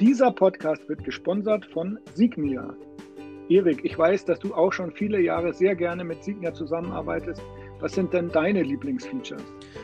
Dieser Podcast wird gesponsert von Signia. Erik, ich weiß, dass du auch schon viele Jahre sehr gerne mit Signia zusammenarbeitest. Was sind denn deine Lieblingsfeatures?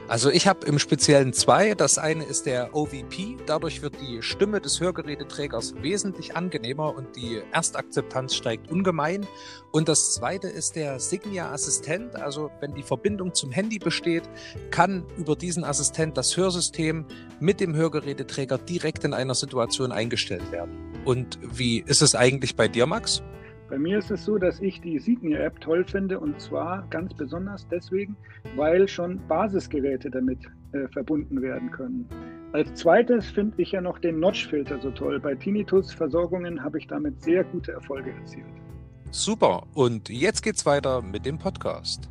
Also ich habe im Speziellen zwei. Das eine ist der OVP. Dadurch wird die Stimme des Hörgeräteträgers wesentlich angenehmer und die Erstakzeptanz steigt ungemein. Und das zweite ist der Signia Assistent. Also wenn die Verbindung zum Handy besteht, kann über diesen Assistent das Hörsystem mit dem Hörgeräteträger direkt in einer Situation eingestellt werden. Und wie ist es eigentlich bei dir, Max? Bei mir ist es so, dass ich die Signia-App toll finde und zwar ganz besonders deswegen, weil schon Basisgeräte damit äh, verbunden werden können. Als zweites finde ich ja noch den Notch-Filter so toll. Bei Tinnitus-Versorgungen habe ich damit sehr gute Erfolge erzielt. Super, und jetzt geht's weiter mit dem Podcast.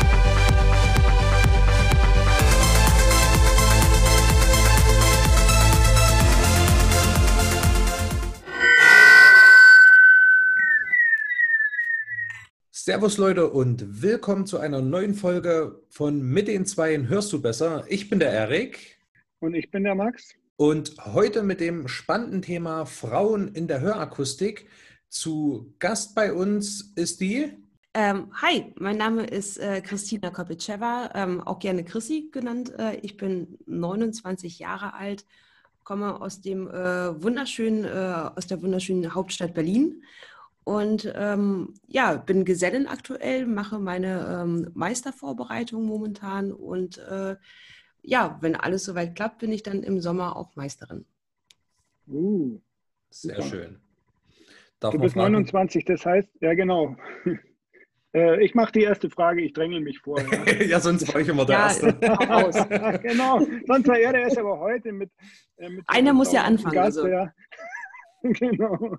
Servus Leute und willkommen zu einer neuen Folge von Mit den Zweien hörst du besser. Ich bin der Erik. Und ich bin der Max. Und heute mit dem spannenden Thema Frauen in der Hörakustik. Zu Gast bei uns ist die. Ähm, hi, mein Name ist äh, Christina Kopitscheva, ähm, auch gerne Chrissy genannt. Äh, ich bin 29 Jahre alt, komme aus dem äh, wunderschönen, äh, aus der wunderschönen Hauptstadt Berlin und ähm, ja, bin Gesellin aktuell, mache meine ähm, Meistervorbereitung momentan und äh, ja, wenn alles soweit klappt, bin ich dann im Sommer auch Meisterin. Uh, Sehr super. schön. du bist 29, das heißt, ja genau. Äh, ich mache die erste Frage, ich dränge mich vor. Ja, ja sonst war ich immer der Ja, Erste. genau, sonst war er der erste, aber heute mit. Äh, mit Einer muss ja anfangen, Gast, also. ja. genau.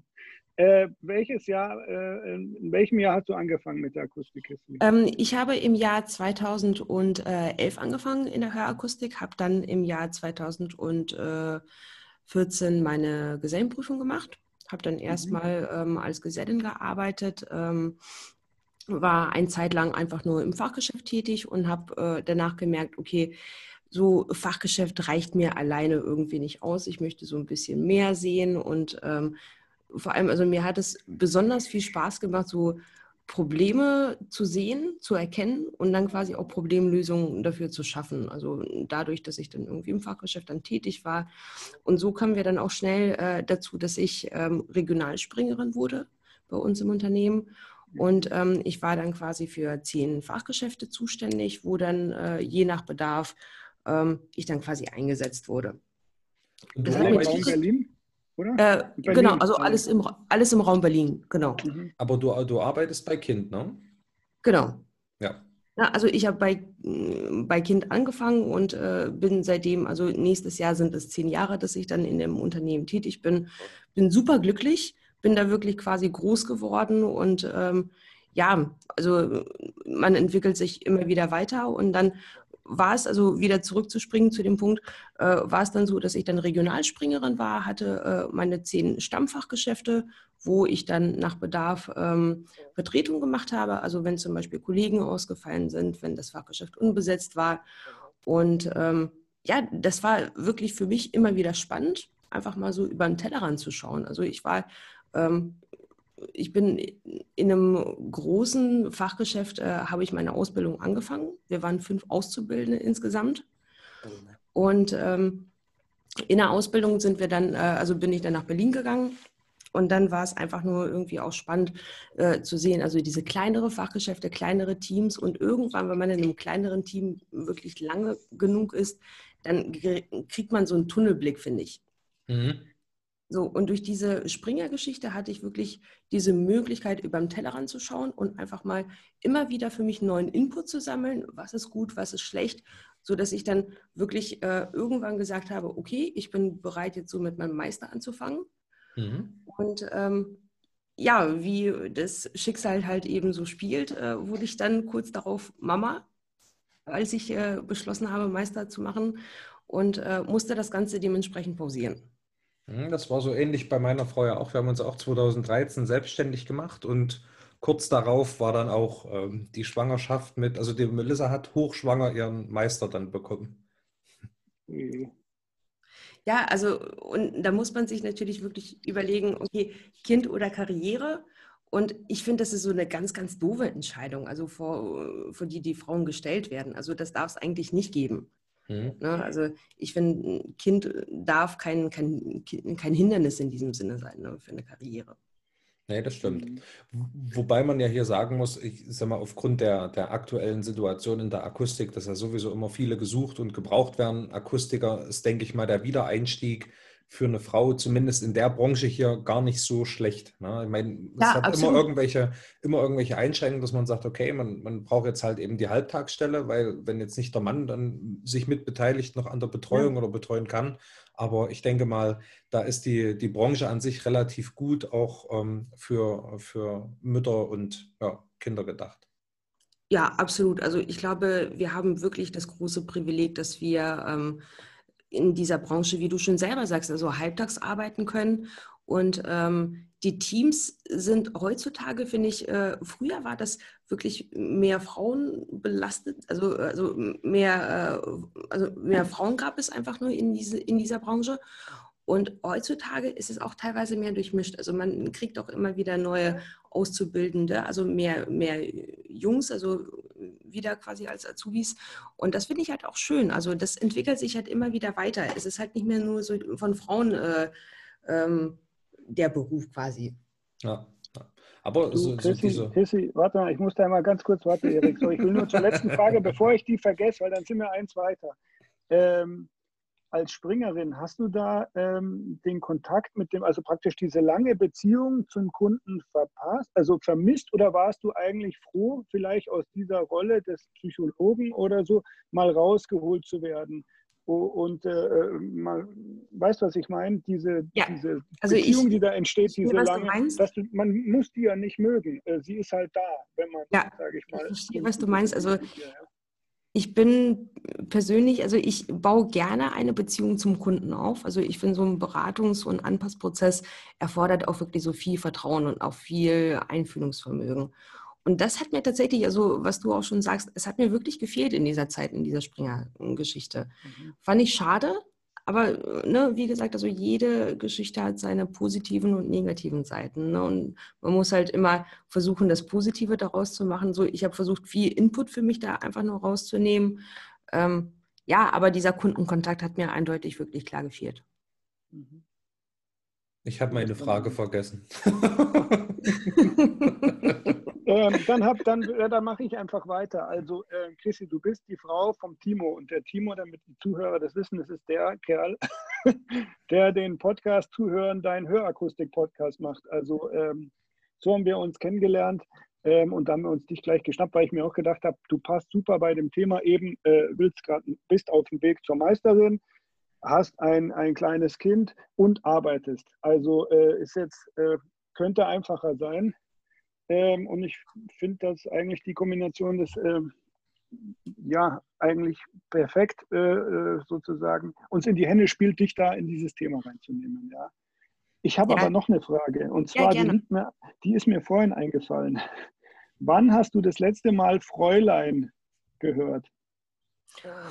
Äh, welches Jahr, äh, in welchem Jahr hast du angefangen mit der Akustikkiste? Ähm, ich habe im Jahr 2011 angefangen in der Hörakustik, habe dann im Jahr 2014 meine Gesellenprüfung gemacht, habe dann erstmal ähm, als Gesellin gearbeitet, ähm, war ein Zeit lang einfach nur im Fachgeschäft tätig und habe äh, danach gemerkt, okay, so Fachgeschäft reicht mir alleine irgendwie nicht aus. Ich möchte so ein bisschen mehr sehen und ähm, vor allem, also mir hat es besonders viel Spaß gemacht, so Probleme zu sehen, zu erkennen und dann quasi auch Problemlösungen dafür zu schaffen. Also dadurch, dass ich dann irgendwie im Fachgeschäft dann tätig war. Und so kamen wir dann auch schnell äh, dazu, dass ich ähm, Regionalspringerin wurde bei uns im Unternehmen. Und ähm, ich war dann quasi für zehn Fachgeschäfte zuständig, wo dann äh, je nach Bedarf ähm, ich dann quasi eingesetzt wurde. Und Das hat mir tierisch- Berlin, oder? Äh, genau, also alles im, alles im Raum Berlin, genau. Mhm. aber du, du arbeitest bei Kind, ne? Genau. Ja. Ja, also ich habe bei, äh, bei Kind angefangen und äh, bin seitdem, also nächstes Jahr sind es zehn Jahre, dass ich dann in dem Unternehmen tätig bin. Bin super glücklich, bin da wirklich quasi groß geworden und ähm, ja, also man entwickelt sich immer wieder weiter und dann war es, also wieder zurückzuspringen zu dem Punkt, äh, war es dann so, dass ich dann Regionalspringerin war, hatte äh, meine zehn Stammfachgeschäfte, wo ich dann nach Bedarf ähm, Vertretung gemacht habe. Also wenn zum Beispiel Kollegen ausgefallen sind, wenn das Fachgeschäft unbesetzt war. Und ähm, ja, das war wirklich für mich immer wieder spannend, einfach mal so über den Tellerrand zu schauen. Also ich war, ähm, ich bin in einem großen Fachgeschäft, äh, habe ich meine Ausbildung angefangen. Wir waren fünf Auszubildende insgesamt. Und ähm, in der Ausbildung sind wir dann, äh, also bin ich dann nach Berlin gegangen. Und dann war es einfach nur irgendwie auch spannend äh, zu sehen, also diese kleinere Fachgeschäfte, kleinere Teams und irgendwann, wenn man in einem kleineren Team wirklich lange genug ist, dann kriegt man so einen Tunnelblick, finde ich. Mhm. So, und durch diese Springer-Geschichte hatte ich wirklich diese Möglichkeit, über den Tellerrand zu schauen und einfach mal immer wieder für mich neuen Input zu sammeln, was ist gut, was ist schlecht, sodass ich dann wirklich äh, irgendwann gesagt habe, okay, ich bin bereit, jetzt so mit meinem Meister anzufangen. Mhm. Und ähm, ja, wie das Schicksal halt eben so spielt, äh, wurde ich dann kurz darauf Mama, als ich äh, beschlossen habe, Meister zu machen und äh, musste das Ganze dementsprechend pausieren. Hm, das war so ähnlich bei meiner Frau ja auch. Wir haben uns auch 2013 selbstständig gemacht und kurz darauf war dann auch ähm, die Schwangerschaft mit, also die Melissa hat hochschwanger ihren Meister dann bekommen. Mhm. Ja, also und da muss man sich natürlich wirklich überlegen, okay, Kind oder Karriere. Und ich finde, das ist so eine ganz, ganz doofe Entscheidung, also vor, vor die die Frauen gestellt werden. Also das darf es eigentlich nicht geben. Mhm. Ne? Also ich finde, ein Kind darf kein, kein, kein Hindernis in diesem Sinne sein ne, für eine Karriere. Nee, das stimmt. Mhm. Wobei man ja hier sagen muss, ich sag mal, aufgrund der, der aktuellen Situation in der Akustik, dass ja sowieso immer viele gesucht und gebraucht werden, Akustiker ist, denke ich mal, der Wiedereinstieg für eine Frau, zumindest in der Branche hier, gar nicht so schlecht. Ne? Ich meine, es ja, hat immer irgendwelche, immer irgendwelche Einschränkungen, dass man sagt, okay, man, man braucht jetzt halt eben die Halbtagsstelle, weil wenn jetzt nicht der Mann dann sich mitbeteiligt noch an der Betreuung ja. oder betreuen kann. Aber ich denke mal, da ist die, die Branche an sich relativ gut auch ähm, für, für Mütter und ja, Kinder gedacht. Ja, absolut. Also ich glaube, wir haben wirklich das große Privileg, dass wir ähm, in dieser Branche, wie du schon selber sagst, also halbtags arbeiten können. Und ähm, die Teams sind heutzutage, finde ich, äh, früher war das wirklich mehr Frauen belastet, also, also, mehr, äh, also mehr Frauen gab es einfach nur in, diese, in dieser Branche. Und heutzutage ist es auch teilweise mehr durchmischt. Also man kriegt auch immer wieder neue Auszubildende, also mehr, mehr Jungs, also wieder quasi als Azubis. Und das finde ich halt auch schön. Also das entwickelt sich halt immer wieder weiter. Es ist halt nicht mehr nur so von Frauen äh, ähm, der Beruf quasi. Ja. Aber du, so, Chrissy, so Chrissy, warte mal, ich muss da mal ganz kurz warten, Erik. So, ich will nur zur letzten Frage, bevor ich die vergesse, weil dann sind wir eins weiter. Ähm, als Springerin, hast du da ähm, den Kontakt mit dem, also praktisch diese lange Beziehung zum Kunden verpasst, also vermisst oder warst du eigentlich froh, vielleicht aus dieser Rolle des Psychologen oder so mal rausgeholt zu werden? Und äh, mal, weißt du, was ich meine? Diese, ja. diese also Beziehung, ich, die da entsteht, diese sehe, lange, du man muss die ja nicht mögen. Äh, sie ist halt da, wenn man, ja, sage ich mal. Ich verstehe, was du meinst. Also ich bin persönlich, also ich baue gerne eine Beziehung zum Kunden auf. Also ich finde, so ein Beratungs- und Anpassprozess erfordert auch wirklich so viel Vertrauen und auch viel Einfühlungsvermögen. Und das hat mir tatsächlich, also was du auch schon sagst, es hat mir wirklich gefehlt in dieser Zeit, in dieser Springer-Geschichte. Mhm. Fand ich schade, aber ne, wie gesagt, also jede Geschichte hat seine positiven und negativen Seiten. Ne? Und man muss halt immer versuchen, das Positive daraus zu machen. So, ich habe versucht, viel Input für mich da einfach nur rauszunehmen. Ähm, ja, aber dieser Kundenkontakt hat mir eindeutig wirklich klar gefehlt. Mhm. Ich habe meine Frage vergessen. ähm, dann dann, ja, dann mache ich einfach weiter. Also, äh, Chrissy, du bist die Frau vom Timo und der Timo, damit die Zuhörer das wissen, das ist der Kerl, der den Podcast Zuhören, dein Hörakustik-Podcast macht. Also, ähm, so haben wir uns kennengelernt. Ähm, und da haben wir uns dich gleich geschnappt, weil ich mir auch gedacht habe, du passt super bei dem Thema eben, äh, willst grad, bist auf dem Weg zur Meisterin, hast ein, ein kleines Kind und arbeitest. Also äh, ist jetzt, äh, könnte einfacher sein. Ähm, und ich finde das eigentlich die Kombination des, äh, ja, eigentlich perfekt äh, äh, sozusagen, uns in die Hände spielt, dich da in dieses Thema reinzunehmen. Ja. Ich habe ja. aber noch eine Frage und zwar, ja, die, mir, die ist mir vorhin eingefallen. Wann hast du das letzte Mal Fräulein gehört?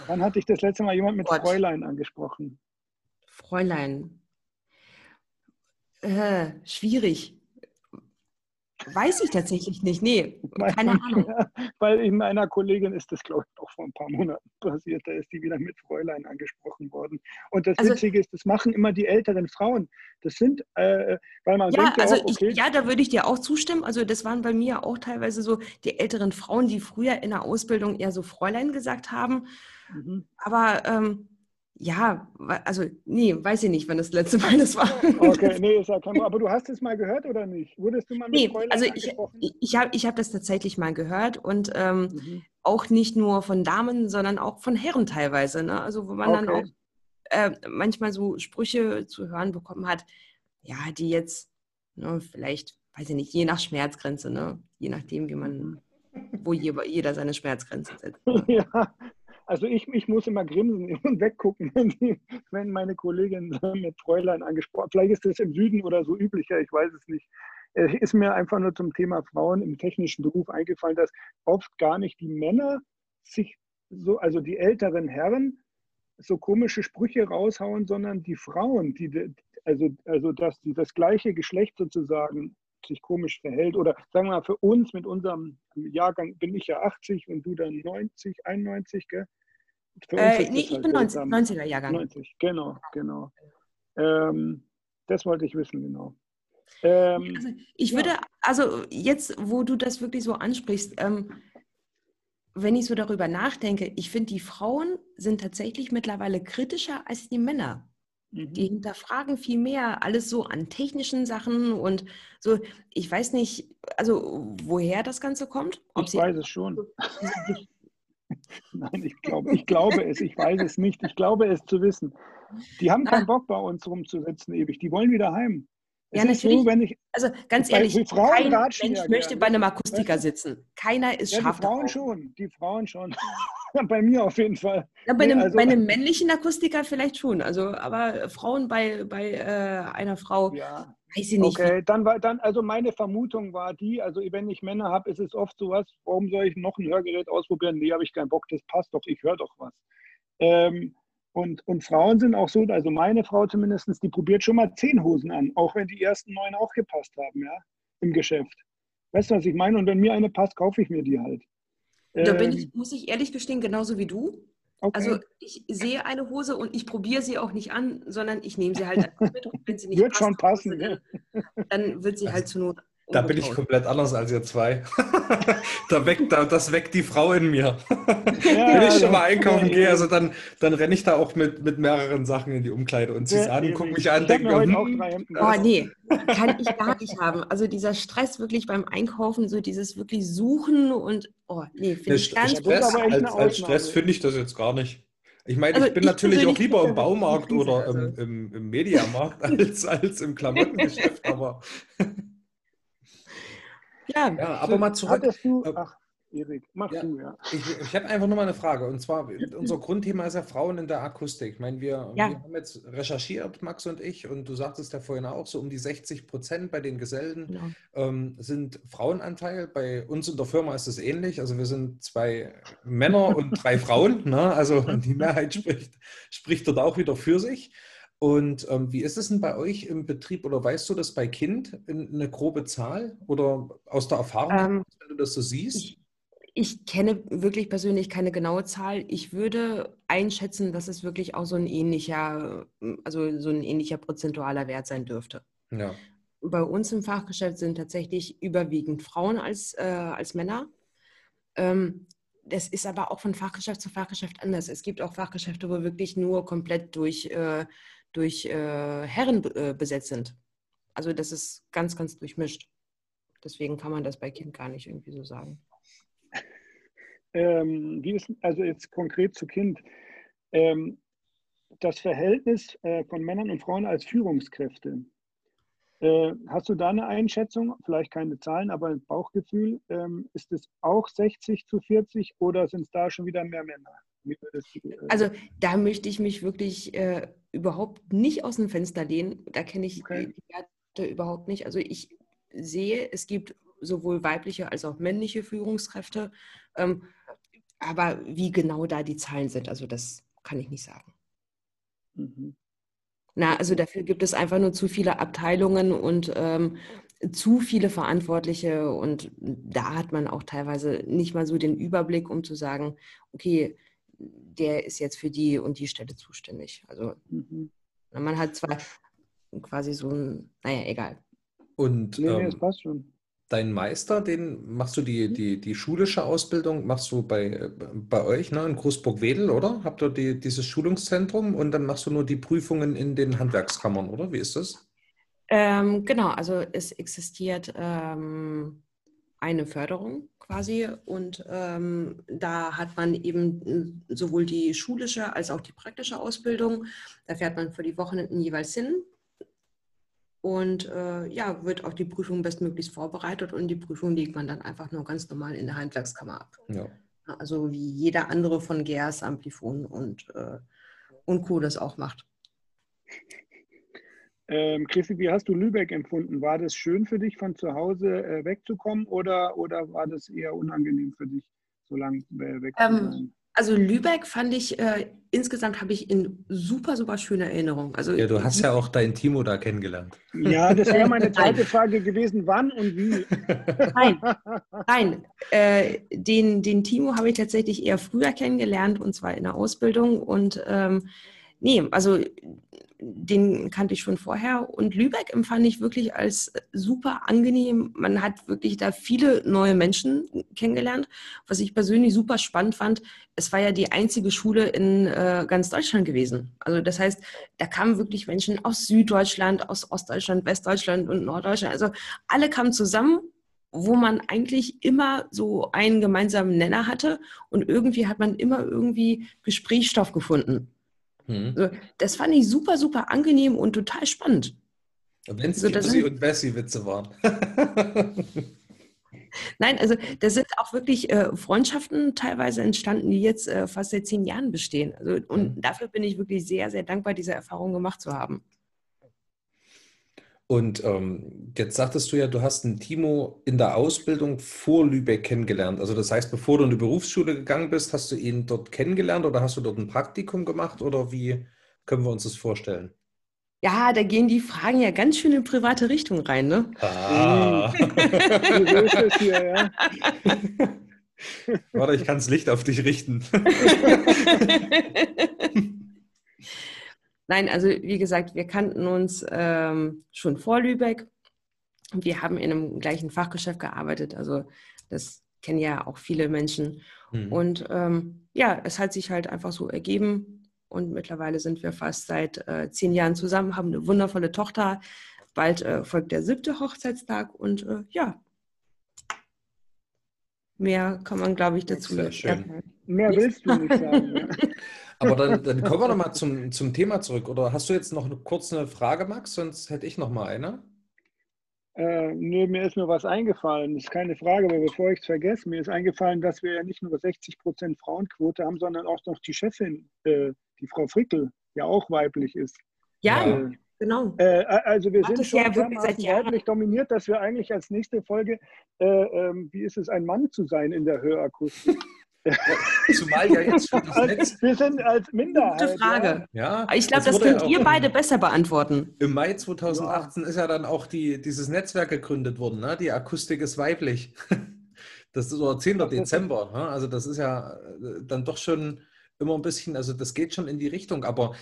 Wann hatte ich das letzte Mal jemand mit Gott. Fräulein angesprochen? Fräulein. Äh, schwierig. Weiß ich tatsächlich nicht. Nee, keine Ahnung. Weil in meiner Kollegin ist das, glaube ich, auch vor ein paar Monaten passiert. Da ist die wieder mit Fräulein angesprochen worden. Und das also, Witzige ist, das machen immer die älteren Frauen. Das sind, äh, weil man ja, denkt ja, also auch, okay. Ich, ja, da würde ich dir auch zustimmen. Also das waren bei mir auch teilweise so die älteren Frauen, die früher in der Ausbildung eher so Fräulein gesagt haben. Mhm. Aber ähm, ja, also nee, weiß ich nicht, wann das letzte Mal das war. Okay, nee, ist ja kein Aber du hast es mal gehört oder nicht? Wurdest du mal mit nee, Fräulein also ich, ich habe ich hab das tatsächlich mal gehört und ähm, mhm. auch nicht nur von Damen, sondern auch von Herren teilweise. Ne? Also wo man okay. dann auch äh, manchmal so Sprüche zu hören bekommen hat, ja, die jetzt ne, vielleicht weiß ich nicht, je nach Schmerzgrenze, ne? Je nachdem, wie man, mhm. wo jeder seine Schmerzgrenze setzt. Ja, also ich, ich muss immer grinsen und weggucken, wenn, die, wenn meine Kollegin mit Fräulein angesprochen Vielleicht ist das im Süden oder so üblicher, ich weiß es nicht. Es ist mir einfach nur zum Thema Frauen im technischen Beruf eingefallen, dass oft gar nicht die Männer sich so, also die älteren Herren, so komische Sprüche raushauen, sondern die Frauen, die, also, also dass die, das gleiche Geschlecht sozusagen sich komisch verhält. Oder sagen wir mal, für uns mit unserem Jahrgang bin ich ja 80 und du dann 90, 91, gell? Äh, nee, ich halt bin 90, 90er Jahrgang. 90, genau, genau. Ähm, das wollte ich wissen, genau. Ähm, also ich ja. würde, also jetzt, wo du das wirklich so ansprichst, ähm, wenn ich so darüber nachdenke, ich finde, die Frauen sind tatsächlich mittlerweile kritischer als die Männer. Mhm. Die hinterfragen viel mehr alles so an technischen Sachen und so. Ich weiß nicht, also woher das Ganze kommt. ich weiß es schon. Nein, ich glaube, ich glaube es, ich weiß es nicht. Ich glaube es zu wissen. Die haben keinen Bock bei uns rumzusitzen ewig. Die wollen wieder heim. Es ja, natürlich. So, wenn ich, also ganz ehrlich, kein Mensch ja möchte bei einem Akustiker sitzen. Keiner ist ja, scharf Die Frauen schon, die Frauen schon. bei mir auf jeden Fall. Ja, bei, einem, also, bei, einem, männlichen Akustiker vielleicht schon. Also, aber Frauen bei, bei äh, einer Frau, ja. Weiß ich nicht. Okay, dann war dann, also meine Vermutung war die, also wenn ich Männer habe, ist es oft sowas, warum soll ich noch ein Hörgerät ausprobieren? Nee, habe ich keinen Bock, das passt doch, ich höre doch was. Ähm, und, und Frauen sind auch so, also meine Frau zumindest, die probiert schon mal zehn Hosen an, auch wenn die ersten neun auch gepasst haben, ja, im Geschäft. Weißt du, was ich meine? Und wenn mir eine passt, kaufe ich mir die halt. Da bin ich, ähm, muss ich ehrlich gestehen, genauso wie du. Okay. Also ich sehe eine Hose und ich probiere sie auch nicht an, sondern ich nehme sie halt mit. Und wenn sie nicht wird passt, schon passen. Dann, dann wird sie halt zu Not da bin ich komplett anders als ihr zwei. da weckt, da, das weckt die Frau in mir. Ja, Wenn ich schon mal einkaufen gehe, also dann, dann renne ich da auch mit, mit mehreren Sachen in die Umkleide und ziehe es ja, an, gucke mich an, denke mir, hm, oh nee, kann ich gar nicht haben. Also dieser Stress wirklich beim Einkaufen, so dieses wirklich Suchen und, oh nee, finde ich ganz Stress, als, als Stress finde ich das jetzt gar nicht. Ich meine, also ich bin ich natürlich auch lieber im Baumarkt oder also. im, im, im Mediamarkt als, als im Klamottengeschäft, aber ja, ja aber mal zurück. Du, äh, ach, Erik, mach ja, du, ja. Ich, ich habe einfach nur mal eine Frage. Und zwar, unser Grundthema ist ja Frauen in der Akustik. Ich meine, wir, ja. wir haben jetzt recherchiert, Max und ich, und du sagtest ja vorhin auch, so um die 60 Prozent bei den Gesellen genau. ähm, sind Frauenanteil. Bei uns in der Firma ist es ähnlich. Also wir sind zwei Männer und drei Frauen. Ne? Also die Mehrheit spricht, spricht dort auch wieder für sich. Und ähm, wie ist es denn bei euch im Betrieb oder weißt du das bei Kind eine grobe Zahl oder aus der Erfahrung, ähm, wenn du das so siehst? Ich, kenne wirklich persönlich keine genaue Zahl. Ich würde einschätzen, dass es wirklich auch so ein ähnlicher, also so ein ähnlicher prozentualer Wert sein dürfte. Ja. Bei uns im Fachgeschäft sind tatsächlich überwiegend Frauen als, äh, als Männer. Ähm, das ist aber auch von Fachgeschäft zu Fachgeschäft anders. Es gibt auch Fachgeschäfte, wo wirklich nur komplett durch äh, durch äh, Herren äh, besetzt sind. Also das ist ganz, ganz durchmischt. Deswegen kann man das bei Kind gar nicht irgendwie so sagen. Ähm, wie ist also jetzt konkret zu Kind? Ähm, das Verhältnis äh, von Männern und Frauen als Führungskräfte. Äh, hast du da eine Einschätzung? Vielleicht keine Zahlen, aber ein Bauchgefühl. Ähm, ist es auch 60 zu 40 oder sind es da schon wieder mehr Männer? Also da möchte ich mich wirklich äh, überhaupt nicht aus dem Fenster lehnen. Da kenne ich okay. die Werte überhaupt nicht. Also ich sehe, es gibt sowohl weibliche als auch männliche Führungskräfte. Ähm, aber wie genau da die Zahlen sind, also das kann ich nicht sagen. Mhm. Na, also dafür gibt es einfach nur zu viele Abteilungen und ähm, zu viele Verantwortliche und da hat man auch teilweise nicht mal so den Überblick, um zu sagen, okay, der ist jetzt für die und die Stelle zuständig. Also mhm. man hat zwar quasi so ein, naja, egal. Und nee, nee, ähm, passt schon. dein Meister, den machst du die, mhm. die, die schulische Ausbildung, machst du bei, bei euch ne, in Großburg-Wedel, oder? Habt ihr die, dieses Schulungszentrum und dann machst du nur die Prüfungen in den Handwerkskammern, oder? Wie ist das? Ähm, genau, also es existiert ähm, eine Förderung quasi und ähm, da hat man eben äh, sowohl die schulische als auch die praktische Ausbildung. Da fährt man für die Wochenenden jeweils hin. und äh, ja, wird auf die Prüfung bestmöglichst vorbereitet und die Prüfung legt man dann einfach nur ganz normal in der Handwerkskammer ab. Ja. Also wie jeder andere von GERS, Amplifon und, äh, und Co. das auch macht. Ähm, Christi, wie hast du Lübeck empfunden? War das schön für dich, von zu Hause äh, wegzukommen oder, oder war das eher unangenehm für dich, so lange äh, weg zu ähm, also Lübeck fand ich, äh, insgesamt habe ich in super, super schöne Erinnerung. Also, ja, du hast ja auch dein Timo da kennengelernt. Ja, das wäre meine zweite Frage gewesen, wann und wie? Nein, nein. Äh, den, den Timo habe ich tatsächlich eher früher kennengelernt und zwar in der Ausbildung. Und ähm, nee, also den kannte ich schon vorher. Und Lübeck empfand ich wirklich als super angenehm. Man hat wirklich da viele neue Menschen kennengelernt, was ich persönlich super spannend fand. Es war ja die einzige Schule in äh, ganz Deutschland gewesen. Also das heißt, da kamen wirklich Menschen aus Süddeutschland, aus Ostdeutschland, Westdeutschland und Norddeutschland. Also alle kamen zusammen wo man eigentlich immer so einen gemeinsamen Nenner hatte und irgendwie hat man immer irgendwie Gesprächsstoff gefunden. Mhm. Das fand ich super, super angenehm und total spannend. Wenn es also, und Bessie-Witze waren. Nein, also da sind auch wirklich äh, Freundschaften teilweise entstanden, die jetzt äh, fast seit zehn Jahren bestehen. Also, und mhm. dafür bin ich wirklich sehr, sehr dankbar, diese Erfahrung gemacht zu haben. Und ähm, jetzt sagtest du ja, du hast einen Timo in der Ausbildung vor Lübeck kennengelernt. Also das heißt, bevor du in die Berufsschule gegangen bist, hast du ihn dort kennengelernt oder hast du dort ein Praktikum gemacht oder wie können wir uns das vorstellen? Ja, da gehen die Fragen ja ganz schön in private Richtung rein, ne? Ah. hier, ja. Warte, ich kann das Licht auf dich richten. Nein, also wie gesagt, wir kannten uns ähm, schon vor Lübeck. Wir haben in einem gleichen Fachgeschäft gearbeitet. Also das kennen ja auch viele Menschen. Mhm. Und ähm, ja, es hat sich halt einfach so ergeben. Und mittlerweile sind wir fast seit äh, zehn Jahren zusammen, haben eine wundervolle Tochter. Bald äh, folgt der siebte Hochzeitstag. Und äh, ja, mehr kann man, glaube ich, dazu nicht sagen. Mehr willst du nicht sagen. Aber dann, dann kommen wir nochmal zum, zum Thema zurück. Oder hast du jetzt noch eine, kurz eine Frage, Max? Sonst hätte ich noch mal eine. Äh, nö, mir ist nur was eingefallen. Das ist keine Frage, aber bevor ich es vergesse, mir ist eingefallen, dass wir ja nicht nur 60 Prozent Frauenquote haben, sondern auch noch die Chefin, äh, die Frau Frickel, ja auch weiblich ist. Ja, äh, genau. Äh, also wir Ach, sind schon ja weiblich dominiert, dass wir eigentlich als nächste Folge, äh, ähm, wie ist es, ein Mann zu sein in der Hörakustik? Zumal ja jetzt für das Netz. Wir sind als Minderheit. Gute Frage. Ja, ich glaube, das könnt ihr beide besser beantworten. Im Mai 2018 ja. ist ja dann auch die, dieses Netzwerk gegründet worden. Ne? Die Akustik ist weiblich. Das ist so 10. Dezember. Ne? Also, das ist ja äh, dann doch schon immer ein bisschen, also das geht schon in die Richtung. Aber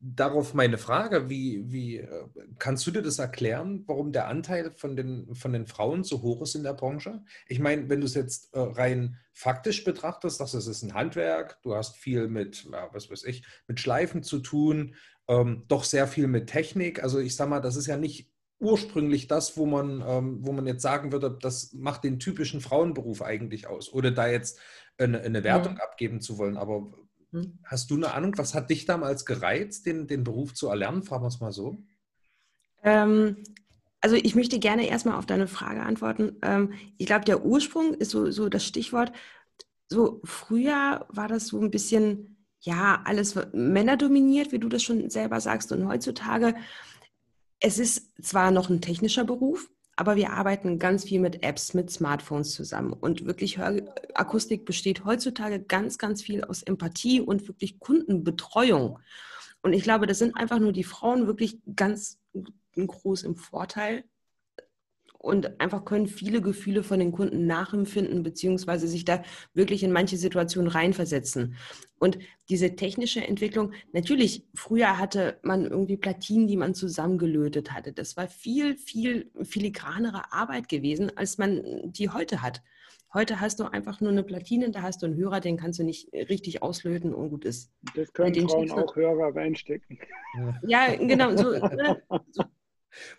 darauf meine Frage, wie, wie äh, kannst du dir das erklären, warum der Anteil von den, von den Frauen so hoch ist in der Branche? Ich meine, wenn du es jetzt äh, rein faktisch betrachtest, das ist ein Handwerk, du hast viel mit, ja, was weiß ich, mit Schleifen zu tun, ähm, doch sehr viel mit Technik. Also ich sag mal, das ist ja nicht ursprünglich das, wo man, ähm, wo man jetzt sagen würde, das macht den typischen Frauenberuf eigentlich aus, oder da jetzt eine, eine Wertung ja. abgeben zu wollen. Aber hm. Hast du eine Ahnung, was hat dich damals gereizt, den, den Beruf zu erlernen? Fragen wir es mal so. Ähm, also ich möchte gerne erstmal auf deine Frage antworten. Ähm, ich glaube, der Ursprung ist so, so das Stichwort. So früher war das so ein bisschen, ja, alles Männer dominiert, wie du das schon selber sagst. Und heutzutage, es ist zwar noch ein technischer Beruf, aber wir arbeiten ganz viel mit Apps, mit Smartphones zusammen. Und wirklich Hörakustik besteht heutzutage ganz, ganz viel aus Empathie und wirklich Kundenbetreuung. Und ich glaube, das sind einfach nur die Frauen wirklich ganz groß im Vorteil, und einfach können viele Gefühle von den Kunden nachempfinden, beziehungsweise sich da wirklich in manche Situationen reinversetzen. Und diese technische Entwicklung, natürlich, früher hatte man irgendwie Platinen, die man zusammengelötet hatte. Das war viel, viel filigranere Arbeit gewesen, als man die heute hat. Heute hast du einfach nur eine Platine, da hast du einen Hörer, den kannst du nicht richtig auslöten und gut ist. Das können Frauen auch Hörer reinstecken. Ja, genau. So, ne, so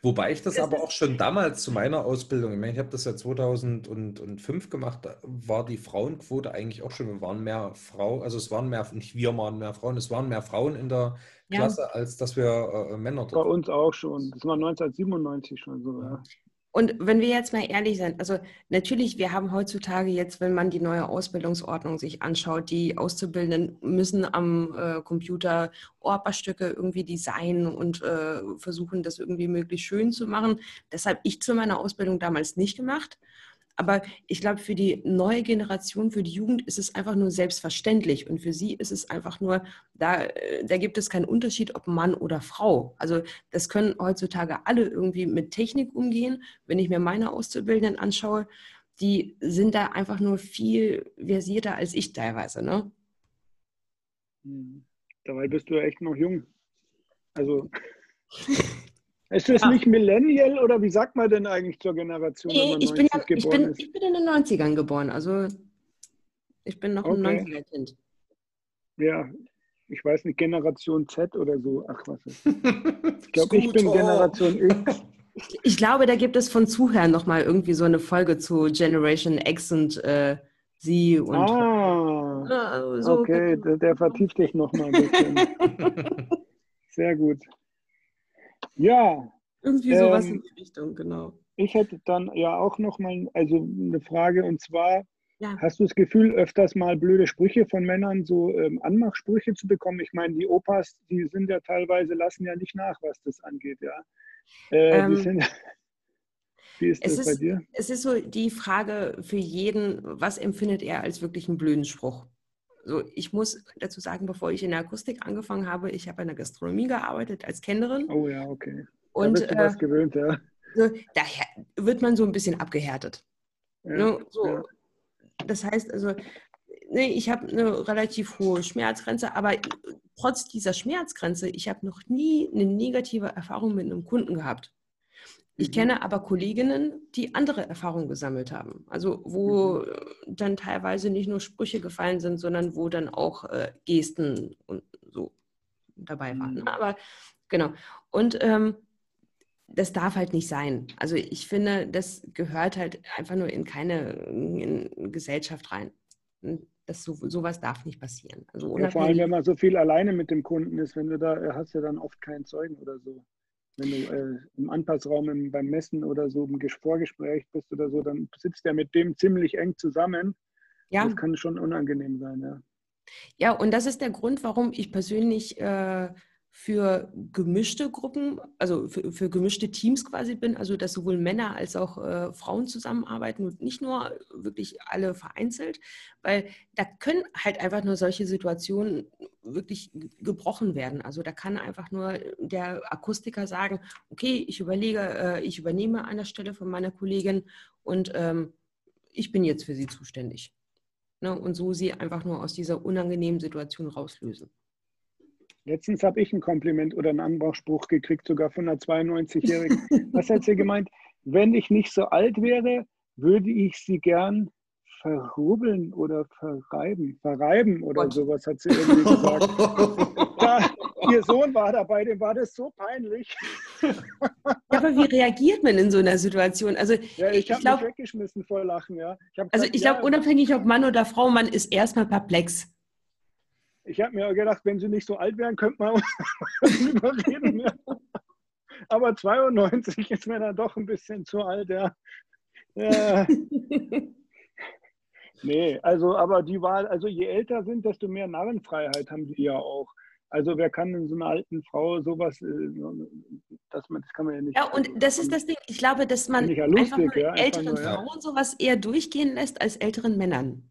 Wobei ich das, das aber auch schon damals zu meiner Ausbildung, ich meine, ich habe das ja 2005 gemacht, war die Frauenquote eigentlich auch schon, wir waren mehr Frauen, also es waren mehr, nicht wir waren mehr Frauen, es waren mehr Frauen in der Klasse, ja. als dass wir äh, Männer dort Bei uns auch schon, das war 1997 schon so, ja. Und wenn wir jetzt mal ehrlich sind, also natürlich, wir haben heutzutage jetzt, wenn man die neue Ausbildungsordnung sich anschaut, die Auszubildenden müssen am äh, Computer Orpa-Stücke irgendwie designen und äh, versuchen, das irgendwie möglichst schön zu machen. Das habe ich zu meiner Ausbildung damals nicht gemacht. Aber ich glaube, für die neue Generation, für die Jugend ist es einfach nur selbstverständlich. Und für sie ist es einfach nur, da, äh, da gibt es keinen Unterschied, ob Mann oder Frau. Also das können heutzutage alle irgendwie mit Technik umgehen. Wenn ich mir meine Auszubildenden anschaue, die sind da einfach nur viel versierter als ich teilweise. Ne? Hm. Dabei bist du ja echt noch jung. Also Ist das ja. nicht Millennial oder wie sagt man denn eigentlich zur Generation, nee, ich bin ja, ich bin, ist? Ich bin in den 90ern geboren, also ich bin noch okay. ein 90er-Kind. Ja, ich weiß nicht, Generation Z oder so. Ach was. Ich glaube, ich bin Generation X. Ich, ich, glaube, da gibt es von Zuhören nochmal irgendwie so eine Folge zu Generation X und äh, sie und. Ah, äh, so okay, der, der vertieft dich nochmal ein bisschen. Sehr gut. Ja. Irgendwie sowas ähm, in die Richtung, genau. Ich hätte dann ja auch noch mal also eine Frage und zwar, ja. hast du das Gefühl, öfters mal blöde Sprüche von Männern, so ähm, Anmachsprüche zu bekommen? Ich meine, die Opas, die sind ja teilweise, lassen ja nicht nach, was das angeht, ja. Äh, ähm, sind, wie ist das ist, bei dir? Es ist so die Frage für jeden, was empfindet er als wirklich einen blöden Spruch? So, ich muss dazu sagen, bevor ich in der Akustik angefangen habe, ich habe in der Gastronomie gearbeitet als Kennerin. Oh ja, okay. Da und bist du was äh, gewöhnt, ja. So, daher wird man so ein bisschen abgehärtet. Ja, ne? so, ja. Das heißt also, nee, ich habe eine relativ hohe Schmerzgrenze, aber trotz dieser Schmerzgrenze, ich habe noch nie eine negative Erfahrung mit einem Kunden gehabt. Ich kenne aber Kolleginnen, die andere Erfahrungen gesammelt haben. Also wo mhm. dann teilweise nicht nur Sprüche gefallen sind, sondern wo dann auch äh, Gesten und so dabei waren. Mhm. Aber genau. Und ähm, das darf halt nicht sein. Also ich finde, das gehört halt einfach nur in keine in Gesellschaft rein. Das so, sowas darf nicht passieren. Also ja, vor allem, wenn man so viel alleine mit dem Kunden ist, wenn du da hast ja dann oft keinen Zeugen oder so wenn du äh, im Anpassraum im, beim Messen oder so im Vorgespräch bist oder so, dann sitzt der mit dem ziemlich eng zusammen. Ja. Das kann schon unangenehm sein, ja. Ja, und das ist der Grund, warum ich persönlich äh, für gemischte Gruppen, also für, für, gemischte Teams quasi bin, also dass sowohl Männer als auch äh, Frauen zusammenarbeiten und nicht nur wirklich alle vereinzelt, weil da können halt einfach nur solche Situationen wirklich gebrochen werden. Also da kann einfach nur der Akustiker sagen, okay, ich überlege, äh, ich übernehme an der Stelle von meiner Kollegin und ähm, ich bin jetzt für sie zuständig. Ne? Und so sie einfach nur aus dieser unangenehmen Situation rauslösen. Letztens habe ich ein Kompliment oder einen Anbrauchspruch gekriegt, sogar von einer 92-Jährigen. Was hat sie gemeint? Wenn ich nicht so alt wäre, würde ich sie gern verhobeln oder verreiben. Verreiben oder Gott. sowas hat sie irgendwie gesagt. da, ihr Sohn war dabei, dem war das so peinlich. Ja, aber wie reagiert man in so einer Situation? Also, ja, ich, ich habe mich weggeschmissen vor Lachen. Ja. Ich also ich glaube, ja, unabhängig ob Mann oder Frau, man ist erstmal perplex. Ich habe mir gedacht, wenn sie nicht so alt wären, könnte man überreden. Ja. Aber 92 ist mir dann doch ein bisschen zu alt, ja. ja. nee, also, aber die Wahl, also je älter sind, desto mehr Narrenfreiheit haben die ja auch. Also wer kann in so einer alten Frau sowas, äh, dass man, das kann man ja nicht. Ja, und das ist das Ding. Ich glaube, dass man ja lustig, einfach ja, älteren einfach nur, Frauen sowas eher durchgehen lässt als älteren Männern.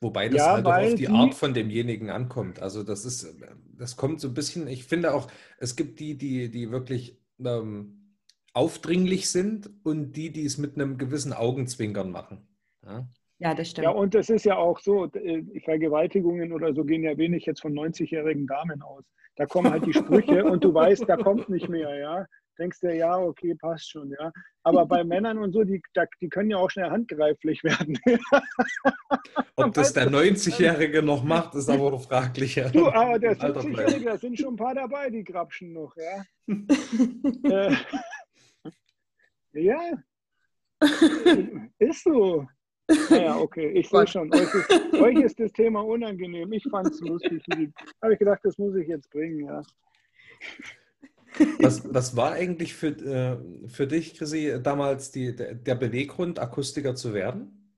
Wobei das ja, halt auch auf die Art von demjenigen ankommt. Also das ist, das kommt so ein bisschen, ich finde auch, es gibt die, die, die wirklich ähm, aufdringlich sind und die, die es mit einem gewissen Augenzwinkern machen. Ja? ja, das stimmt. Ja, und das ist ja auch so, äh, Vergewaltigungen oder so gehen ja wenig jetzt von 90-jährigen Damen aus. Da kommen halt die Sprüche und du weißt, da kommt nicht mehr, ja denkst du, ja, okay, passt schon, ja. Aber bei Männern und so, die, die können ja auch schnell handgreiflich werden. Ob das der 90-Jährige noch macht, ist aber fraglich. Ja. Du, aber der 70-Jährige, da sind schon ein paar dabei, die grapschen noch, ja. äh, Ja. ist so. Naja, okay, ich sehe schon. Euch ist, euch ist, das Thema unangenehm. Ich fand es lustig. Habe ich gedacht, das muss ich jetzt bringen, ja. Was, was war eigentlich für, äh, für dich, Chrissy, damals die, der, der Beweggrund, Akustiker zu werden?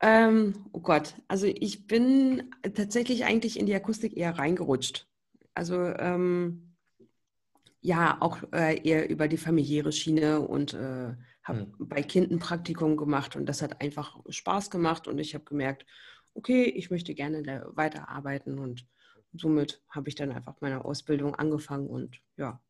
Ähm, oh Gott, also ich bin tatsächlich eigentlich in die Akustik eher reingerutscht. Also ähm, ja, auch äh, eher über die familiäre Schiene und äh, habe hm. bei Kind ein Praktikum gemacht und das hat einfach Spaß gemacht und ich habe gemerkt, okay, ich möchte gerne weiterarbeiten und somit habe ich dann einfach meine Ausbildung angefangen und ja.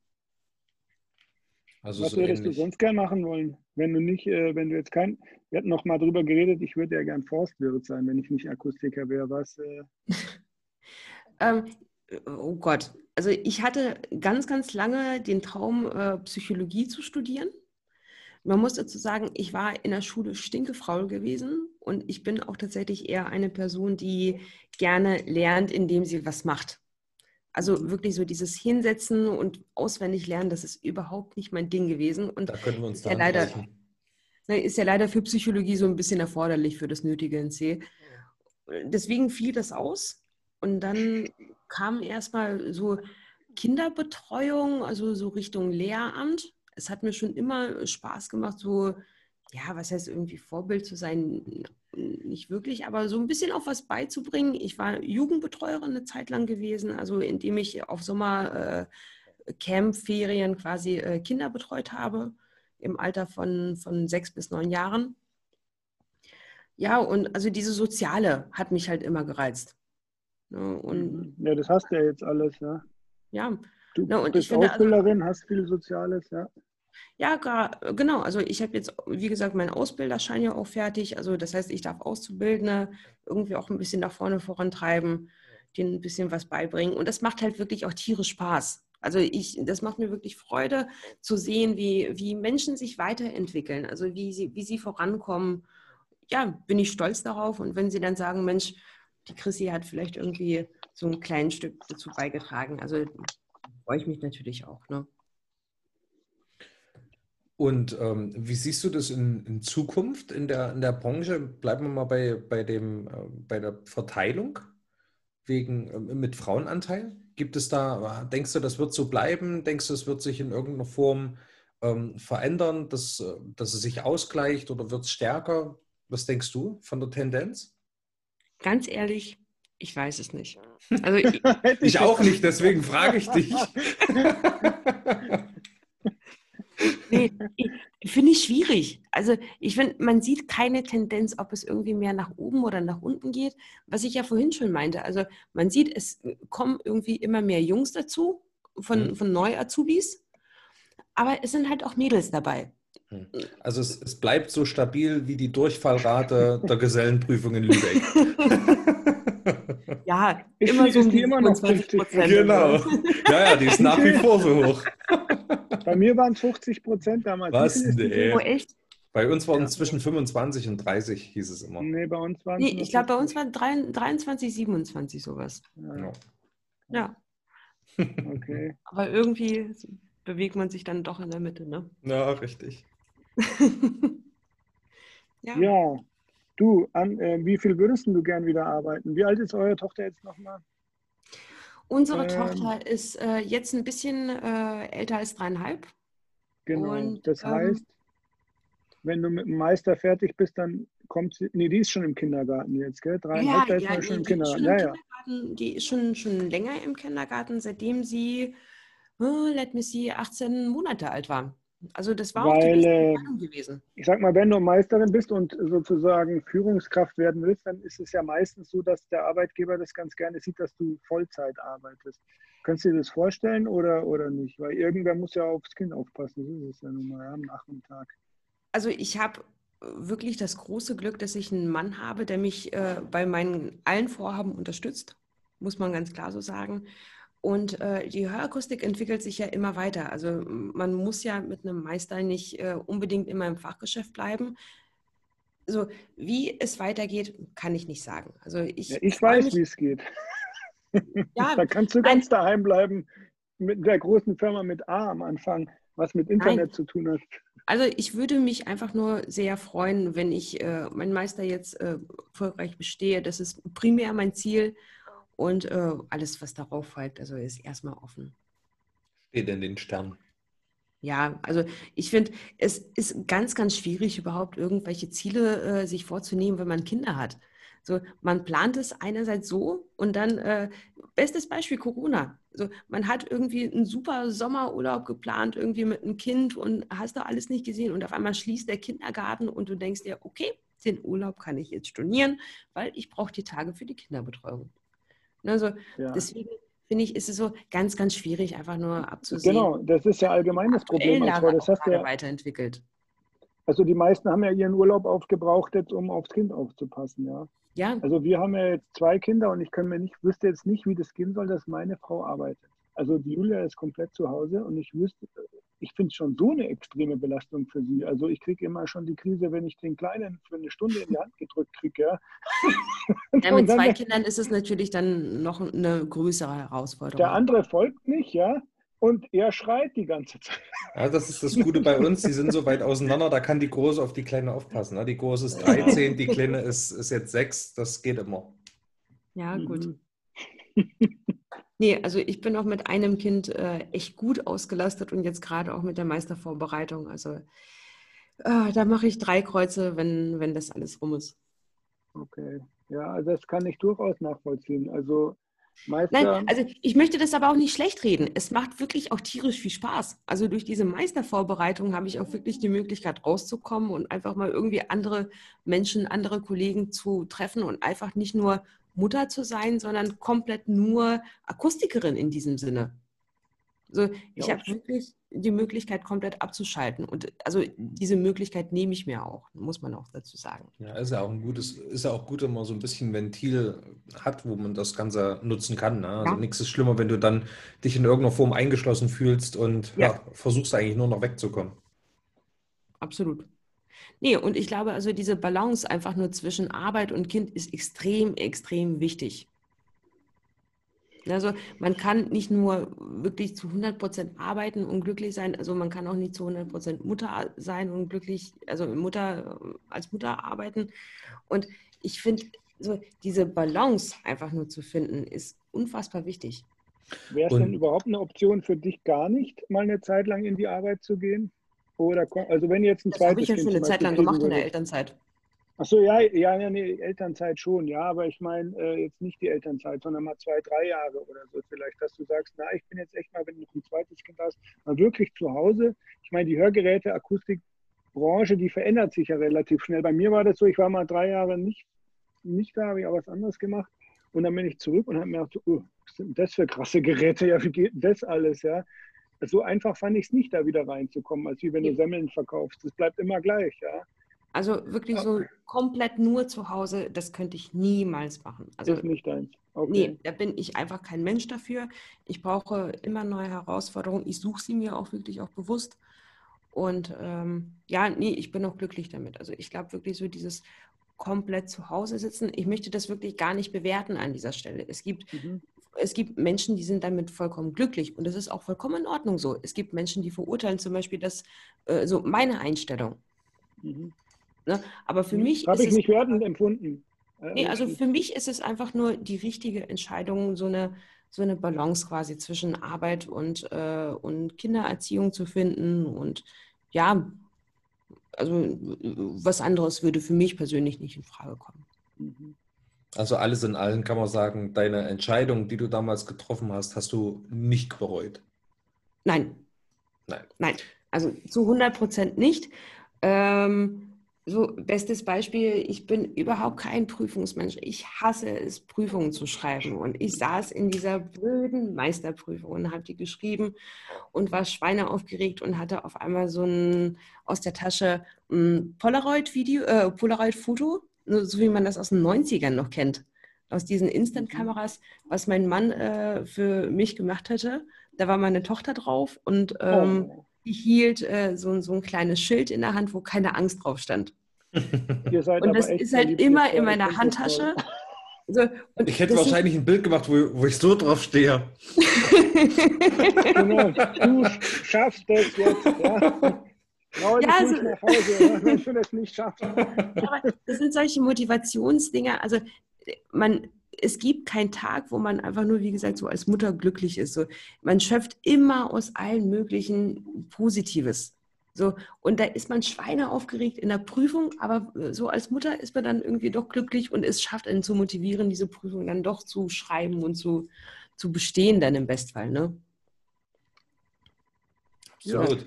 Also Was so würdest ähnlich. du sonst gern machen wollen, wenn du nicht, äh, wenn du jetzt kein, wir hatten noch mal drüber geredet, ich würde ja gern Forstwirt sein, wenn ich nicht Akustiker wäre, was? Äh... ähm, oh Gott, also ich hatte ganz, ganz lange den Traum, äh, Psychologie zu studieren. Man muss dazu sagen, ich war in der Schule stinkefaul gewesen und ich bin auch tatsächlich eher eine Person, die gerne lernt, indem sie was macht. Also mhm. wirklich so dieses Hinsetzen und auswendig lernen, das ist überhaupt nicht mein Ding gewesen. Und da können wir uns da ja leider, ist ja leider für Psychologie so ein bisschen erforderlich für das nötige NC. Deswegen fiel das aus. Und dann kam erstmal so Kinderbetreuung, also so Richtung Lehramt es hat mir schon immer Spaß gemacht, so, ja, was heißt irgendwie Vorbild zu sein? Nicht wirklich, aber so ein bisschen auch was beizubringen. Ich war Jugendbetreuerin eine Zeit lang gewesen, also indem ich auf Sommercampferien äh, quasi äh, Kinder betreut habe, im Alter von, von sechs bis neun Jahren. Ja, und also diese Soziale hat mich halt immer gereizt. Ja, ne, und, ja, das hast du ja jetzt alles, ja. Ja. Du und bist finde, also Ausbilderin, also, hast viel Soziales, ja. Ja, genau. Also ich habe jetzt, wie gesagt, meinen Ausbilderschein ja auch fertig. Also das heißt, ich darf Auszubildende irgendwie auch ein bisschen nach vorne vorantreiben, denen ein bisschen was beibringen. Und das macht halt wirklich auch tierisch Spaß. Also ich, das macht mir wirklich Freude zu sehen, wie, wie Menschen sich weiterentwickeln, also wie sie, wie sie vorankommen. Ja, bin ich stolz darauf. Und wenn sie dann sagen, Mensch, die Chrissy hat vielleicht irgendwie so ein kleines Stück dazu beigetragen, also freue ich mich natürlich auch. Ne? Und ähm, wie siehst du das in, in, Zukunft in der, in der Branche? Bleiben wir mal bei, bei, dem, äh, bei der Verteilung wegen, äh, mit Frauenanteil. Gibt es da, denkst du, das wird so bleiben? Denkst du, es wird sich in irgendeiner Form ähm, verändern, dass, äh, dass es sich ausgleicht oder wird es stärker? Was denkst du von der Tendenz? Ganz ehrlich, ich weiß es nicht. Also ich, ich auch nicht, deswegen frage ich dich. Nee, finde ich schwierig. Also ich finde, man sieht keine Tendenz, ob es irgendwie mehr nach oben oder nach unten geht. Was ich ja vorhin schon meinte. Also man sieht, es kommen irgendwie immer mehr Jungs dazu von, mhm. von Neu-Azubis. Aber es sind halt auch Mädels dabei. Hm. Also es, es bleibt so stabil wie die Durchfallrate der Gesellenprüfung in Lübeck. Ja, immer so um die immer noch 20 Prozent. Genau. Ja, ja, die ist nach wie vor so hoch. Bei mir waren es 50 Prozent damals. Was? Nee. Oh, echt? Bei uns waren es ja. zwischen 25 und 30, hieß es immer. Nee, bei uns waren nee, Ich glaube, bei uns waren 23, 27 sowas. Ja. ja. Okay. Aber irgendwie bewegt man sich dann doch in der Mitte, ne? Ja, richtig. ja. ja. Du, an, äh, wie viel würdest du gern wieder arbeiten? Wie alt ist eure Tochter jetzt nochmal? Unsere ähm, Tochter ist äh, jetzt ein bisschen äh, älter als dreieinhalb. Genau. Und, das ähm, heißt, wenn du mit dem Meister fertig bist, dann kommt sie. Nee, die ist schon im Kindergarten jetzt, gell? Dreieinhalb, ja, ist ja, schon im Kindergarten. Schon im ja, Kindergarten. Die ist schon, schon länger im Kindergarten, seitdem sie, oh, let me see, 18 Monate alt war. Also das war Weil, auch die äh, gewesen. Ich sag mal, wenn du Meisterin bist und sozusagen Führungskraft werden willst, dann ist es ja meistens so, dass der Arbeitgeber das ganz gerne sieht, dass du Vollzeit arbeitest. Könntest du dir das vorstellen oder, oder nicht? Weil irgendwer muss ja aufs Kind aufpassen. Das ist ja nun mal am Nachmittag. Also ich habe wirklich das große Glück, dass ich einen Mann habe, der mich äh, bei meinen allen Vorhaben unterstützt, muss man ganz klar so sagen. Und äh, die Hörakustik entwickelt sich ja immer weiter. Also man muss ja mit einem Meister nicht äh, unbedingt immer im Fachgeschäft bleiben. Also wie es weitergeht, kann ich nicht sagen. Also ich, ja, ich weiß, wie es geht. Ja, da kannst du ganz daheim bleiben mit der großen Firma mit A am Anfang, was mit Internet nein. zu tun hat. Also ich würde mich einfach nur sehr freuen, wenn ich äh, meinen Meister jetzt äh, erfolgreich bestehe. Das ist primär mein Ziel und äh, alles, was darauf folgt, also ist erstmal offen. Steht in den Sternen. Ja, also ich finde, es ist ganz, ganz schwierig, überhaupt irgendwelche Ziele äh, sich vorzunehmen, wenn man Kinder hat. So, man plant es einerseits so und dann, äh, bestes Beispiel Corona. So, man hat irgendwie einen super Sommerurlaub geplant, irgendwie mit einem Kind und hast da alles nicht gesehen und auf einmal schließt der Kindergarten und du denkst dir, okay, den Urlaub kann ich jetzt stornieren, weil ich brauche die Tage für die Kinderbetreuung. Also ja. deswegen finde ich, ist es so ganz, ganz schwierig, einfach nur abzusehen. Genau, das ist ja allgemein das Problem. Also, das hast ja weiterentwickelt. Also die meisten haben ja ihren Urlaub aufgebraucht, jetzt um aufs Kind aufzupassen, ja. Ja. Also wir haben ja jetzt zwei Kinder und ich kann mir nicht, wüsste jetzt nicht, wie das gehen soll, dass meine Frau arbeitet. Also die Julia ist komplett zu Hause und ich wüsste, ich finde es schon so eine extreme Belastung für sie. Also ich kriege immer schon die Krise, wenn ich den Kleinen für eine Stunde in die Hand gedrückt kriege. Ja. ja mit zwei Kindern ist es natürlich dann noch eine größere Herausforderung. Der andere folgt nicht, ja. Und er schreit die ganze Zeit. Ja, das ist das Gute bei uns. Die sind so weit auseinander, da kann die Große auf die Kleine aufpassen. Ne? Die Große ist 13, die Kleine ist, ist jetzt 6. Das geht immer. Ja, gut. Nee, also ich bin auch mit einem Kind äh, echt gut ausgelastet und jetzt gerade auch mit der Meistervorbereitung. Also äh, da mache ich drei Kreuze, wenn, wenn das alles rum ist. Okay, ja, also das kann ich durchaus nachvollziehen. Also Meister. Nein, also ich möchte das aber auch nicht schlecht reden. Es macht wirklich auch tierisch viel Spaß. Also durch diese Meistervorbereitung habe ich auch wirklich die Möglichkeit rauszukommen und einfach mal irgendwie andere Menschen, andere Kollegen zu treffen und einfach nicht nur Mutter zu sein, sondern komplett nur Akustikerin in diesem Sinne. Also ich ja. habe wirklich die Möglichkeit, komplett abzuschalten. Und also diese Möglichkeit nehme ich mir auch, muss man auch dazu sagen. Ja, ist ja auch ein gutes, ist ja auch gut, wenn man so ein bisschen Ventil hat, wo man das Ganze nutzen kann. Ne? Also ja. nichts ist schlimmer, wenn du dann dich in irgendeiner Form eingeschlossen fühlst und ja. ja versuchst eigentlich nur noch wegzukommen. Absolut. Nee, und ich glaube, also diese Balance einfach nur zwischen Arbeit und Kind ist extrem, extrem wichtig. Also man kann nicht nur wirklich zu 100 Prozent arbeiten und glücklich sein, also man kann auch nicht zu 100 Prozent Mutter sein und glücklich, also Mutter als Mutter arbeiten. Und ich finde, so diese Balance einfach nur zu finden, ist unfassbar wichtig. Wäre es denn überhaupt eine Option für dich gar nicht, mal eine Zeit lang in die Arbeit zu gehen? Oder also wenn jetzt ein das zweites habe ich ja schon eine Zeit lang gemacht in der Elternzeit. Ach so, ja, ja, ja, nee, Elternzeit schon, ja, aber ich meine äh, jetzt nicht die Elternzeit, sondern mal zwei, drei Jahre oder so vielleicht, dass du sagst, na, ich bin jetzt echt mal, wenn du noch ein zweites Kind hast, mal wirklich zu Hause. Ich meine, die Hörgeräte, Akustikbranche, die verändert sich ja relativ schnell. Bei mir war das so, ich war mal drei Jahre nicht, nicht da, habe ich auch was anderes gemacht und dann bin ich zurück und habe mir gedacht, oh, was sind das für krasse Geräte, ja, wie geht das alles, ja? So einfach fand ich es nicht, da wieder reinzukommen, als wie wenn du Semmeln verkaufst. Es bleibt immer gleich, ja. Also wirklich so komplett nur zu Hause, das könnte ich niemals machen. Also, ist nicht deins. Okay. Nee, da bin ich einfach kein Mensch dafür. Ich brauche immer neue Herausforderungen. Ich suche sie mir auch wirklich auch bewusst. Und ähm, ja, nee, ich bin auch glücklich damit. Also ich glaube wirklich so dieses komplett zu Hause sitzen. Ich möchte das wirklich gar nicht bewerten an dieser Stelle. Es gibt mhm es gibt Menschen, die sind damit vollkommen glücklich und das ist auch vollkommen in Ordnung so. Es gibt Menschen, die verurteilen zum Beispiel das, äh, so meine Einstellung. Mhm. Ne? Aber für mhm. mich. Habe ich nicht wertend empfunden. Äh, nee, also für mich ist es einfach nur die richtige Entscheidung, so eine, so eine Balance quasi zwischen Arbeit und, äh, und Kindererziehung zu finden. Und ja, also was anderes würde für mich persönlich nicht in Frage kommen. Mhm. Also alles in allem kann man sagen, deine Entscheidung, die du damals getroffen hast, hast du nicht bereut. Nein. Nein. Nein. Also zu 100 Prozent nicht. Ähm, so, bestes Beispiel, ich bin überhaupt kein Prüfungsmensch. Ich hasse es, Prüfungen zu schreiben. Und ich saß in dieser blöden Meisterprüfung und habe die geschrieben und war schweineaufgeregt und hatte auf einmal so ein aus der Tasche ein Polaroid-Video, äh, Polaroid-Foto so wie man das aus den 90ern noch kennt. Aus diesen Instant-Kameras, was mein Mann äh, für mich gemacht hatte. Da war meine Tochter drauf und ähm, oh. die hielt äh, so, so ein kleines Schild in der Hand, wo keine Angst drauf stand. und das ist halt immer in meiner Handtasche. So, ich hätte wahrscheinlich ein Bild gemacht, wo, wo ich so drauf stehe. genau, du schaffst das jetzt. Ja. Trau ja, also, nach Hause, wenn du das nicht schaffst. Aber das sind solche Motivationsdinger. Also man, es gibt keinen Tag, wo man einfach nur, wie gesagt, so als Mutter glücklich ist. So, man schöpft immer aus allen möglichen Positives. So, und da ist man Schweine aufgeregt in der Prüfung, aber so als Mutter ist man dann irgendwie doch glücklich und es schafft einen zu motivieren, diese Prüfung dann doch zu schreiben und zu, zu bestehen, dann im Bestfall. Ne? Absolut. Ja.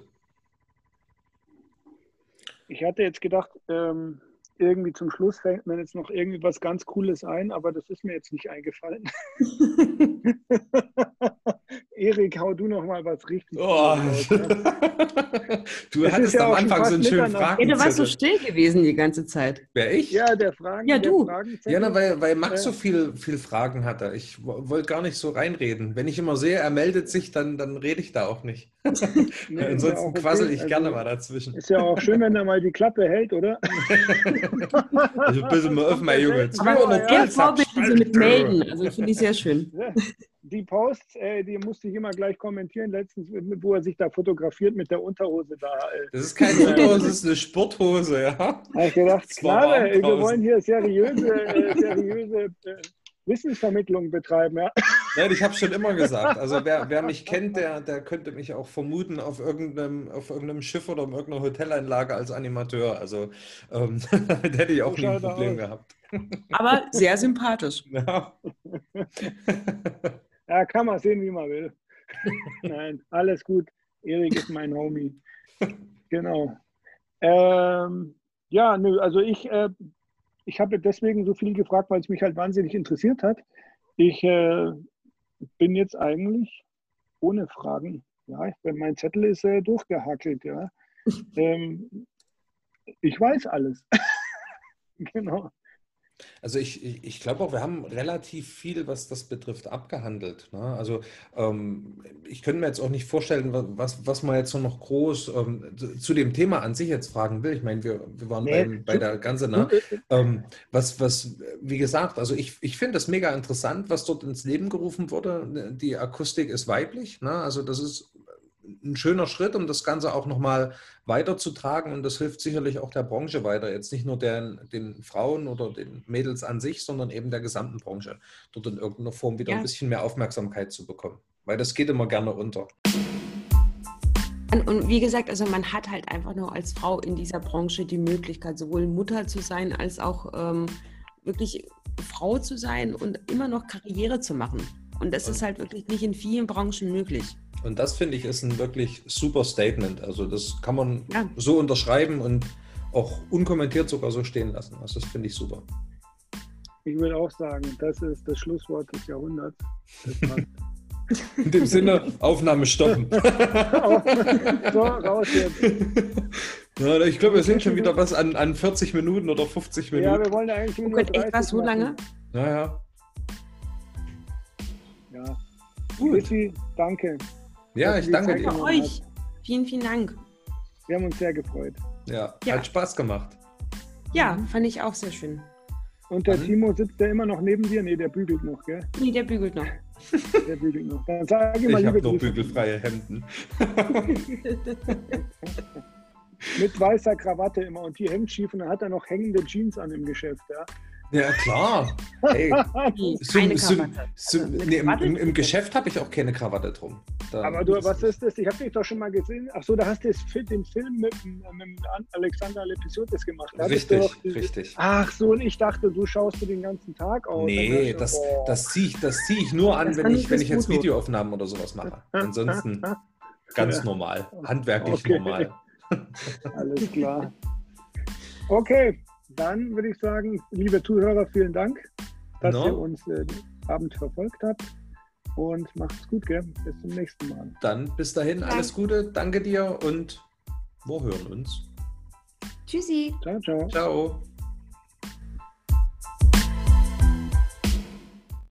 Ich hatte jetzt gedacht, ähm, irgendwie zum Schluss fällt mir jetzt noch irgendwie was ganz Cooles ein, aber das ist mir jetzt nicht eingefallen. Erik, hau du noch mal was richtig. Oh. du das hattest ja am Anfang so einen schönen Fragen. Ja, du warst so still gewesen die ganze Zeit. Wer ich? Ja, der Fragen. Ja, du. Ja, na, weil, weil Max so viel, viel Fragen hatte. Ich wollte gar nicht so reinreden. Wenn ich immer sehe, er meldet sich, dann, dann rede ich da auch nicht. nee, Ansonsten ja okay. quassel ich also, gerne mal dazwischen. Ist ja auch schön, wenn er mal die Klappe hält, oder? Also ein bisschen mal auf, mein Junge. Aber er Vorbild mit melden. Also finde ich sehr schön. Ja die Posts, äh, die musste ich immer gleich kommentieren, letztens, wo er sich da fotografiert mit der Unterhose da. Äh. Das ist keine Unterhose, das ist eine Sporthose, ja. Habe ich gedacht, klar, wir wollen hier seriöse, äh, seriöse äh, Wissensvermittlung betreiben, ja. Nein, ich habe schon immer gesagt. Also wer, wer, mich kennt, der, der könnte mich auch vermuten auf irgendeinem, auf irgendeinem Schiff oder in irgendeiner Hoteleinlage als Animateur. Also ähm, damit hätte ich auch nie ein Problem gehabt. Aber sehr sympathisch. Ja. Ja, kann man sehen, wie man will. Nein, alles gut. Erik ist mein Homie. Genau. Ähm, ja, nö, also ich, äh, ich habe deswegen so viel gefragt, weil es mich halt wahnsinnig interessiert hat. Ich äh, bin jetzt eigentlich ohne Fragen. Ja, mein Zettel ist äh, durchgehackelt, ja. Ähm, ich weiß alles. genau. Also ich, ich, ich glaube auch, wir haben relativ viel, was das betrifft, abgehandelt. Ne? Also ähm, ich könnte mir jetzt auch nicht vorstellen, was, was man jetzt noch groß ähm, zu dem Thema an sich jetzt fragen will. Ich meine, wir, wir waren nee. bei, bei der ganzen, ne? ähm, was, was, wie gesagt, also ich, ich finde das mega interessant, was dort ins Leben gerufen wurde. Die Akustik ist weiblich. Ne? Also das ist ein schöner Schritt, um das Ganze auch nochmal weiterzutragen. Und das hilft sicherlich auch der Branche weiter. Jetzt nicht nur den, den Frauen oder den Mädels an sich, sondern eben der gesamten Branche, dort in irgendeiner Form wieder ja. ein bisschen mehr Aufmerksamkeit zu bekommen. Weil das geht immer gerne unter. Und wie gesagt, also man hat halt einfach nur als Frau in dieser Branche die Möglichkeit, sowohl Mutter zu sein, als auch ähm, wirklich Frau zu sein und immer noch Karriere zu machen. Und das ist halt wirklich nicht in vielen Branchen möglich. Und das finde ich ist ein wirklich super Statement. Also das kann man ja. so unterschreiben und auch unkommentiert sogar so stehen lassen. Also das finde ich super. Ich würde auch sagen, das ist das Schlusswort des Jahrhunderts. In dem Sinne, Aufnahme stoppen. so, raus jetzt. Ja, ich glaube, wir sind schon wieder was an, an 40 Minuten oder 50 Minuten. Ja, wir wollen eigentlich nur. Oh echt was so lange? Naja. Ja. ja. Gut. danke. Ja, ich danke dir. euch. Vielen, vielen Dank. Wir haben uns sehr gefreut. Ja, ja. hat Spaß gemacht. Ja, fand ich auch sehr schön. Und der Dann? Timo sitzt der immer noch neben dir? Nee, der bügelt noch, gell? Nee, der bügelt noch. Der bügelt noch. Dann sag ich mal, ich habe noch bügelfreie Hemden. Mit weißer Krawatte immer und die hängt schief und dann hat er noch hängende Jeans an im Geschäft, ja. Ja, klar. Hey, zum, zum, zum, also nee, im, im, Geschäft habe ich auch keine Krawatte drum. Da Aber du, was ist das? Ich habe dich doch schon mal gesehen. Ach so, da hast du den Film mit, mit Alexander Lepisotis gemacht. Da richtig, richtig. Ach so, und ich dachte, du schaust du den ganzen Tag aus. Nee, das, das ziehe ich, zieh ich nur an, wenn ich, wenn ich jetzt Videoaufnahmen oder sowas mache. Ansonsten ganz normal, handwerklich okay. normal. Alles klar. Okay, dann würde ich sagen, liebe Zuhörer, vielen Dank, dass no. ihr uns äh, den Abend verfolgt habt. Und macht's gut, gell? Bis zum nächsten Mal. Dann bis dahin, alles Gute, danke dir und wir hören uns. Tschüssi. Ciao, ciao. Ciao.